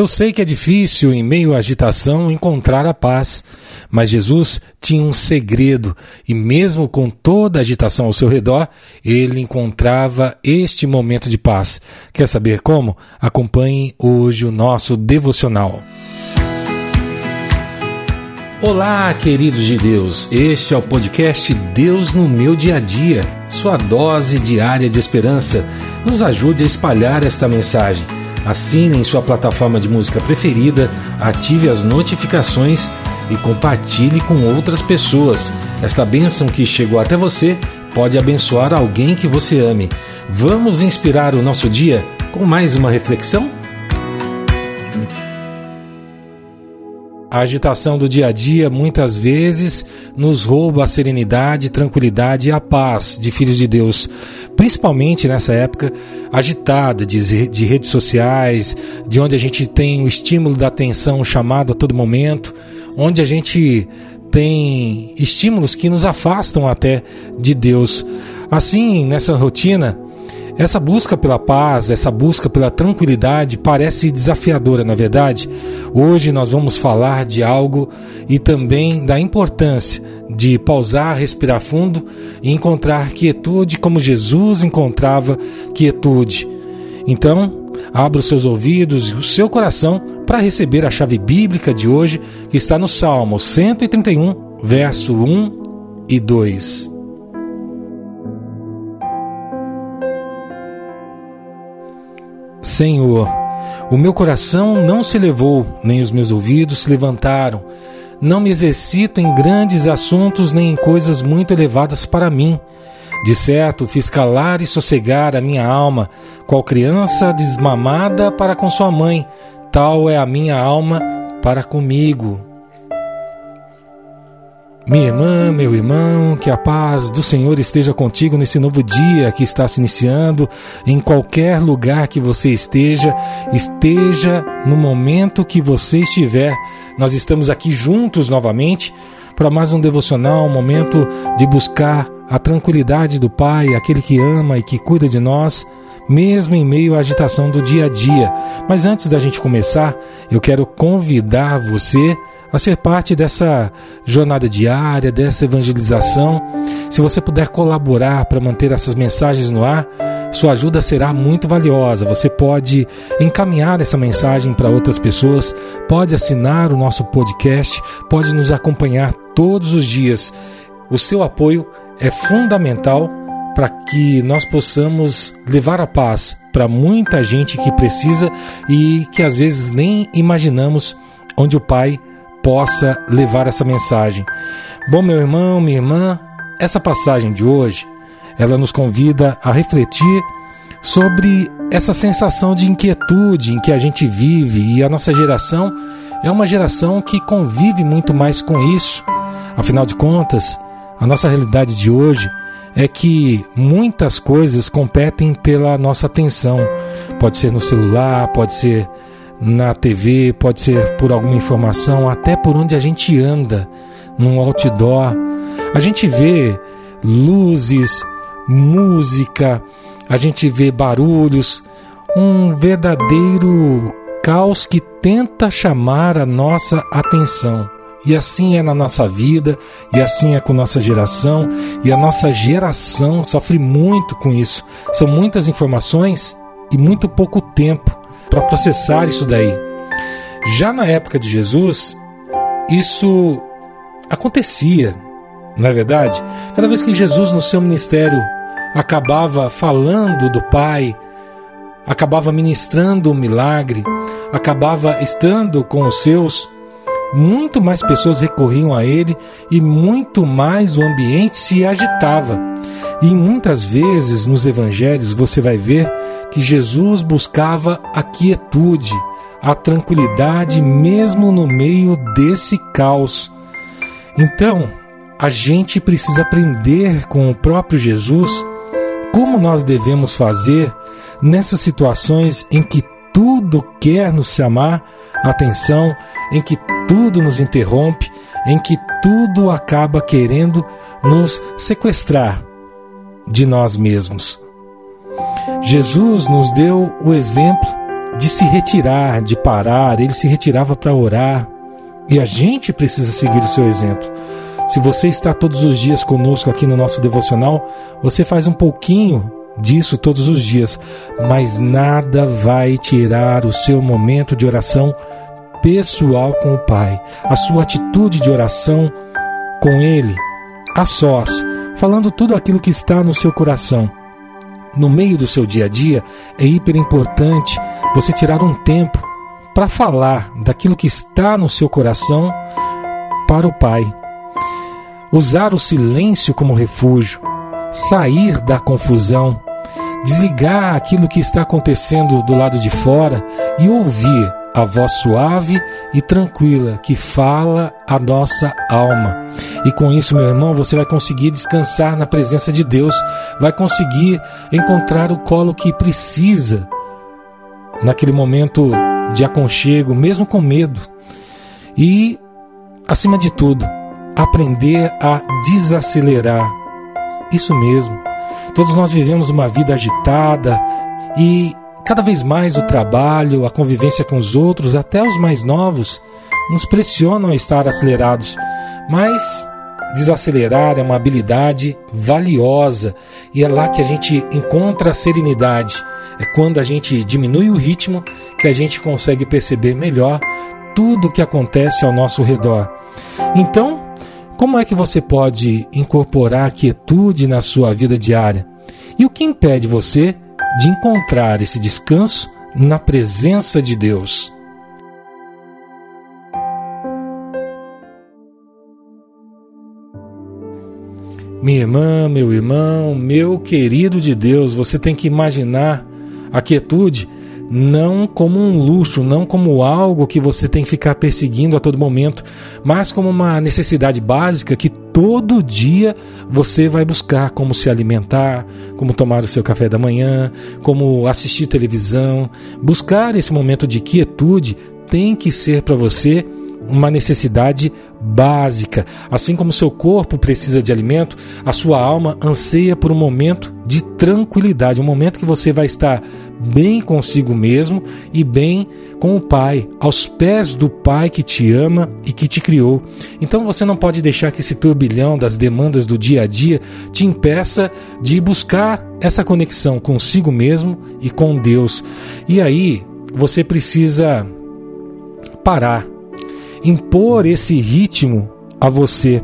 Eu sei que é difícil, em meio à agitação, encontrar a paz, mas Jesus tinha um segredo e, mesmo com toda a agitação ao seu redor, ele encontrava este momento de paz. Quer saber como? Acompanhe hoje o nosso devocional. Olá, queridos de Deus. Este é o podcast Deus no meu dia a dia, sua dose diária de esperança. Nos ajude a espalhar esta mensagem Assine em sua plataforma de música preferida, ative as notificações e compartilhe com outras pessoas. Esta bênção que chegou até você pode abençoar alguém que você ame. Vamos inspirar o nosso dia com mais uma reflexão? A agitação do dia a dia muitas vezes nos rouba a serenidade, tranquilidade e a paz de filhos de Deus, principalmente nessa época agitada de, de redes sociais, de onde a gente tem o estímulo da atenção chamado a todo momento, onde a gente tem estímulos que nos afastam até de Deus. Assim, nessa rotina, essa busca pela paz, essa busca pela tranquilidade parece desafiadora, na verdade. Hoje nós vamos falar de algo e também da importância de pausar, respirar fundo e encontrar quietude como Jesus encontrava quietude. Então, abra os seus ouvidos e o seu coração para receber a chave bíblica de hoje, que está no Salmo 131, verso 1 e 2. Senhor, o meu coração não se elevou, nem os meus ouvidos se levantaram. Não me exercito em grandes assuntos, nem em coisas muito elevadas para mim. De certo, fiz calar e sossegar a minha alma, qual criança desmamada para com sua mãe, tal é a minha alma para comigo. Minha irmã, meu irmão, que a paz do Senhor esteja contigo nesse novo dia que está se iniciando, em qualquer lugar que você esteja, esteja no momento que você estiver. Nós estamos aqui juntos novamente para mais um devocional, um momento de buscar a tranquilidade do Pai, aquele que ama e que cuida de nós mesmo em meio à agitação do dia a dia. Mas antes da gente começar, eu quero convidar você a ser parte dessa jornada diária, dessa evangelização. Se você puder colaborar para manter essas mensagens no ar, sua ajuda será muito valiosa. Você pode encaminhar essa mensagem para outras pessoas, pode assinar o nosso podcast, pode nos acompanhar todos os dias. O seu apoio é fundamental para que nós possamos levar a paz para muita gente que precisa e que às vezes nem imaginamos onde o Pai possa levar essa mensagem. Bom, meu irmão, minha irmã, essa passagem de hoje, ela nos convida a refletir sobre essa sensação de inquietude em que a gente vive e a nossa geração é uma geração que convive muito mais com isso. Afinal de contas, a nossa realidade de hoje é que muitas coisas competem pela nossa atenção. Pode ser no celular, pode ser na TV, pode ser por alguma informação, até por onde a gente anda, num outdoor. A gente vê luzes, música, a gente vê barulhos, um verdadeiro caos que tenta chamar a nossa atenção. E assim é na nossa vida, e assim é com nossa geração, e a nossa geração sofre muito com isso. São muitas informações e muito pouco tempo para processar isso daí. Já na época de Jesus, isso acontecia, não é verdade? Cada vez que Jesus, no seu ministério, acabava falando do Pai, acabava ministrando o um milagre, acabava estando com os seus, muito mais pessoas recorriam a ele e muito mais o ambiente se agitava. E muitas vezes nos evangelhos você vai ver que Jesus buscava a quietude, a tranquilidade mesmo no meio desse caos. Então, a gente precisa aprender com o próprio Jesus como nós devemos fazer nessas situações em que tudo quer nos chamar atenção, em que tudo nos interrompe, em que tudo acaba querendo nos sequestrar de nós mesmos. Jesus nos deu o exemplo de se retirar, de parar, ele se retirava para orar. E a gente precisa seguir o seu exemplo. Se você está todos os dias conosco aqui no nosso devocional, você faz um pouquinho disso todos os dias, mas nada vai tirar o seu momento de oração pessoal com o Pai, a sua atitude de oração com Ele, a sós, falando tudo aquilo que está no seu coração. No meio do seu dia a dia, é hiper importante você tirar um tempo para falar daquilo que está no seu coração para o Pai. Usar o silêncio como refúgio, sair da confusão, desligar aquilo que está acontecendo do lado de fora e ouvir a voz suave e tranquila que fala a nossa alma. E com isso, meu irmão, você vai conseguir descansar na presença de Deus, vai conseguir encontrar o colo que precisa naquele momento de aconchego, mesmo com medo. E, acima de tudo, aprender a desacelerar. Isso mesmo. Todos nós vivemos uma vida agitada e cada vez mais o trabalho, a convivência com os outros, até os mais novos, nos pressionam a estar acelerados. Mas desacelerar é uma habilidade valiosa e é lá que a gente encontra a serenidade. É quando a gente diminui o ritmo que a gente consegue perceber melhor tudo o que acontece ao nosso redor. Então, como é que você pode incorporar a quietude na sua vida diária? E o que impede você de encontrar esse descanso na presença de Deus? Minha irmã, meu irmão, meu querido de Deus, você tem que imaginar a quietude não como um luxo, não como algo que você tem que ficar perseguindo a todo momento, mas como uma necessidade básica que todo dia você vai buscar como se alimentar, como tomar o seu café da manhã, como assistir televisão. Buscar esse momento de quietude tem que ser para você uma necessidade básica. Assim como seu corpo precisa de alimento, a sua alma anseia por um momento de tranquilidade, um momento que você vai estar bem consigo mesmo e bem com o Pai, aos pés do Pai que te ama e que te criou. Então você não pode deixar que esse turbilhão das demandas do dia a dia te impeça de buscar essa conexão consigo mesmo e com Deus. E aí você precisa parar, impor esse ritmo a você.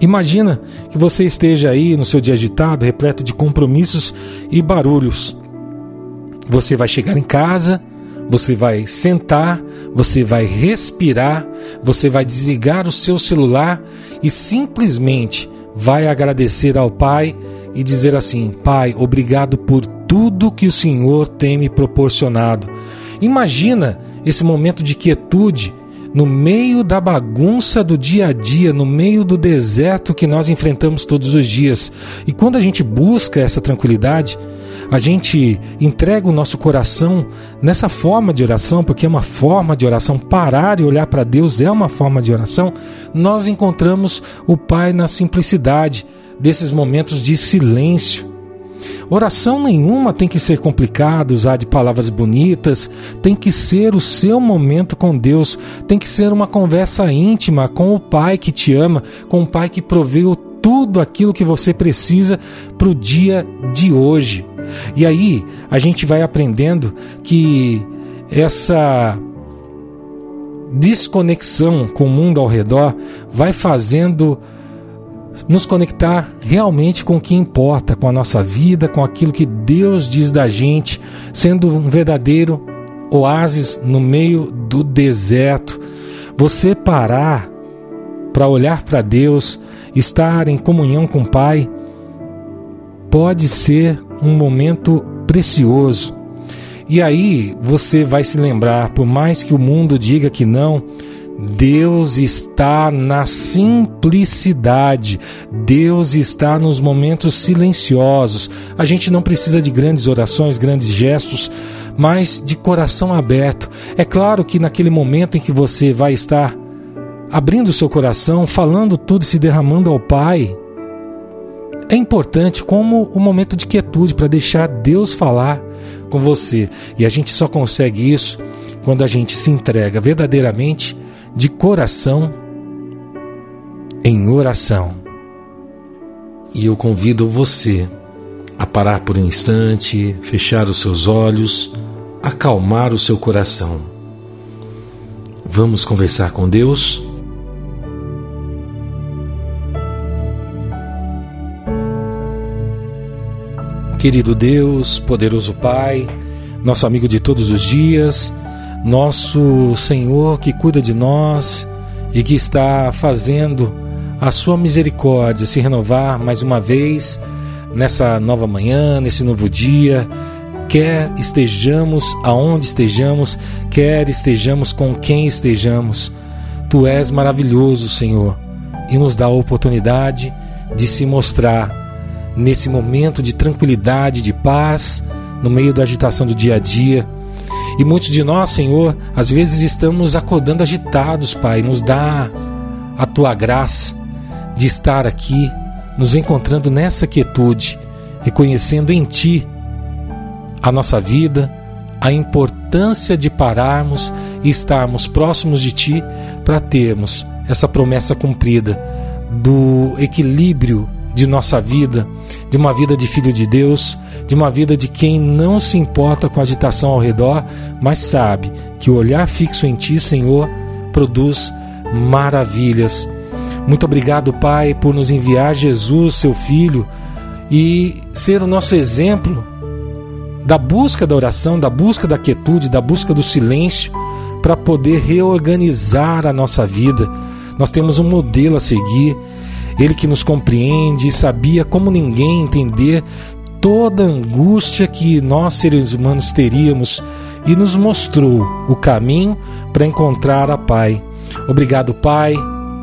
Imagina que você esteja aí no seu dia agitado, repleto de compromissos e barulhos. Você vai chegar em casa, você vai sentar, você vai respirar, você vai desligar o seu celular e simplesmente vai agradecer ao Pai e dizer assim: Pai, obrigado por tudo que o Senhor tem me proporcionado. Imagina esse momento de quietude no meio da bagunça do dia a dia, no meio do deserto que nós enfrentamos todos os dias. E quando a gente busca essa tranquilidade, a gente entrega o nosso coração nessa forma de oração, porque é uma forma de oração, parar e olhar para Deus é uma forma de oração, nós encontramos o Pai na simplicidade desses momentos de silêncio. Oração nenhuma tem que ser complicada, usar de palavras bonitas, tem que ser o seu momento com Deus, tem que ser uma conversa íntima com o Pai que te ama, com o Pai que proveu tudo aquilo que você precisa para o dia de hoje. E aí a gente vai aprendendo que essa desconexão com o mundo ao redor vai fazendo nos conectar realmente com o que importa, com a nossa vida, com aquilo que Deus diz da gente, sendo um verdadeiro oásis no meio do deserto. Você parar para olhar para Deus, estar em comunhão com o Pai, pode ser um momento precioso. E aí você vai se lembrar, por mais que o mundo diga que não, Deus está na simplicidade, Deus está nos momentos silenciosos. A gente não precisa de grandes orações, grandes gestos, mas de coração aberto. É claro que naquele momento em que você vai estar abrindo seu coração, falando tudo e se derramando ao Pai, é importante como o momento de quietude para deixar Deus falar com você. E a gente só consegue isso quando a gente se entrega verdadeiramente de coração em oração. E eu convido você a parar por um instante, fechar os seus olhos, acalmar o seu coração. Vamos conversar com Deus? Querido Deus, poderoso Pai, nosso amigo de todos os dias, nosso Senhor que cuida de nós e que está fazendo a sua misericórdia se renovar mais uma vez nessa nova manhã, nesse novo dia, quer estejamos aonde estejamos, quer estejamos com quem estejamos. Tu és maravilhoso, Senhor, e nos dá a oportunidade de se mostrar nesse momento de tranquilidade, de paz, no meio da agitação do dia a dia. E muitos de nós, Senhor, às vezes estamos acordando agitados, Pai. Nos dá a tua graça de estar aqui, nos encontrando nessa quietude, reconhecendo em Ti a nossa vida, a importância de pararmos e estarmos próximos de Ti para termos essa promessa cumprida do equilíbrio de nossa vida, de uma vida de filho de Deus, de uma vida de quem não se importa com a agitação ao redor, mas sabe que o olhar fixo em Ti, Senhor, produz maravilhas. Muito obrigado, Pai, por nos enviar Jesus, Seu Filho, e ser o nosso exemplo da busca da oração, da busca da quietude, da busca do silêncio, para poder reorganizar a nossa vida. Nós temos um modelo a seguir ele que nos compreende e sabia como ninguém entender toda a angústia que nós seres humanos teríamos e nos mostrou o caminho para encontrar a Pai. Obrigado, Pai,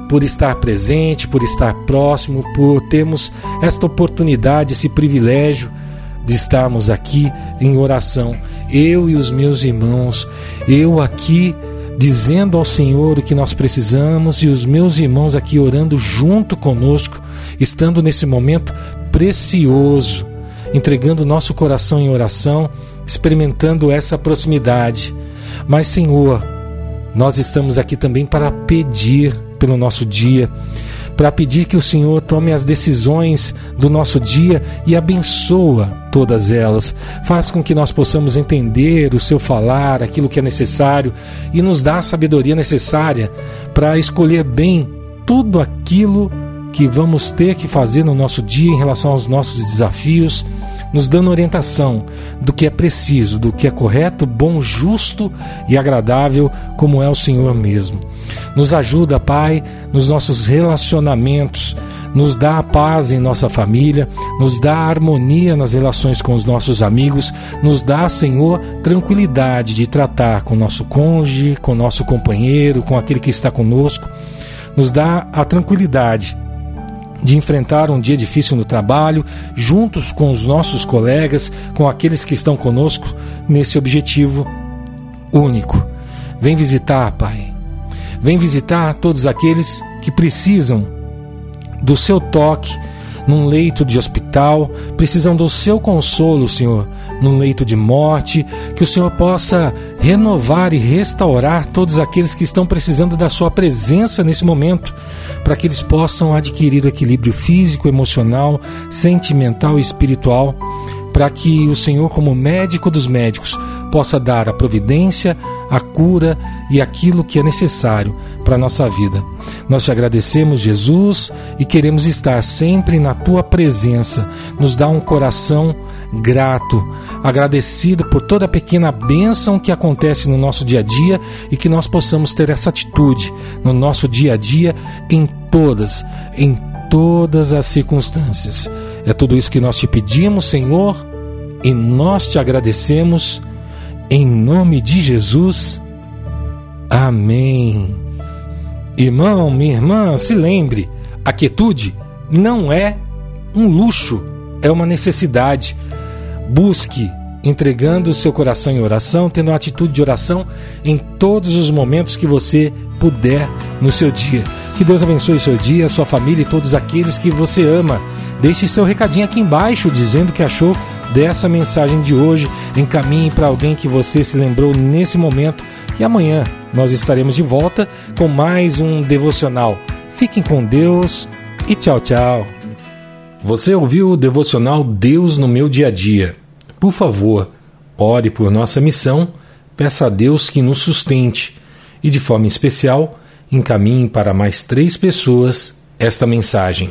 por estar presente, por estar próximo, por termos esta oportunidade, esse privilégio de estarmos aqui em oração, eu e os meus irmãos, eu aqui dizendo ao Senhor o que nós precisamos e os meus irmãos aqui orando junto conosco, estando nesse momento precioso, entregando nosso coração em oração, experimentando essa proximidade. Mas, Senhor, nós estamos aqui também para pedir pelo nosso dia, para pedir que o Senhor tome as decisões do nosso dia e abençoa todas elas. Faz com que nós possamos entender o seu falar, aquilo que é necessário e nos dá a sabedoria necessária para escolher bem tudo aquilo que vamos ter que fazer no nosso dia em relação aos nossos desafios nos dando orientação do que é preciso, do que é correto, bom, justo e agradável, como é o Senhor mesmo. Nos ajuda, Pai, nos nossos relacionamentos, nos dá a paz em nossa família, nos dá a harmonia nas relações com os nossos amigos, nos dá, Senhor, tranquilidade de tratar com nosso cônjuge, com nosso companheiro, com aquele que está conosco, nos dá a tranquilidade de enfrentar um dia difícil no trabalho, juntos com os nossos colegas, com aqueles que estão conosco nesse objetivo único. Vem visitar, Pai. Vem visitar todos aqueles que precisam do seu toque num leito de hospital, precisam do seu consolo, Senhor, num leito de morte, que o Senhor possa renovar e restaurar todos aqueles que estão precisando da sua presença nesse momento, para que eles possam adquirir equilíbrio físico, emocional, sentimental e espiritual para que o Senhor, como médico dos médicos, possa dar a providência, a cura e aquilo que é necessário para a nossa vida. Nós te agradecemos, Jesus, e queremos estar sempre na tua presença. Nos dá um coração grato, agradecido por toda a pequena bênção que acontece no nosso dia a dia e que nós possamos ter essa atitude no nosso dia a dia em todas, em todas as circunstâncias. É tudo isso que nós te pedimos, Senhor, e nós te agradecemos em nome de Jesus. Amém. Irmão, minha irmã, se lembre: a quietude não é um luxo, é uma necessidade. Busque entregando o seu coração em oração, tendo uma atitude de oração em todos os momentos que você puder no seu dia. Que Deus abençoe seu dia, sua família e todos aqueles que você ama Deixe seu recadinho aqui embaixo dizendo que achou dessa mensagem de hoje. Encaminhe para alguém que você se lembrou nesse momento. E amanhã nós estaremos de volta com mais um devocional. Fiquem com Deus e tchau, tchau. Você ouviu o devocional Deus no meu dia a dia? Por favor, ore por nossa missão, peça a Deus que nos sustente e, de forma especial, encaminhe para mais três pessoas esta mensagem.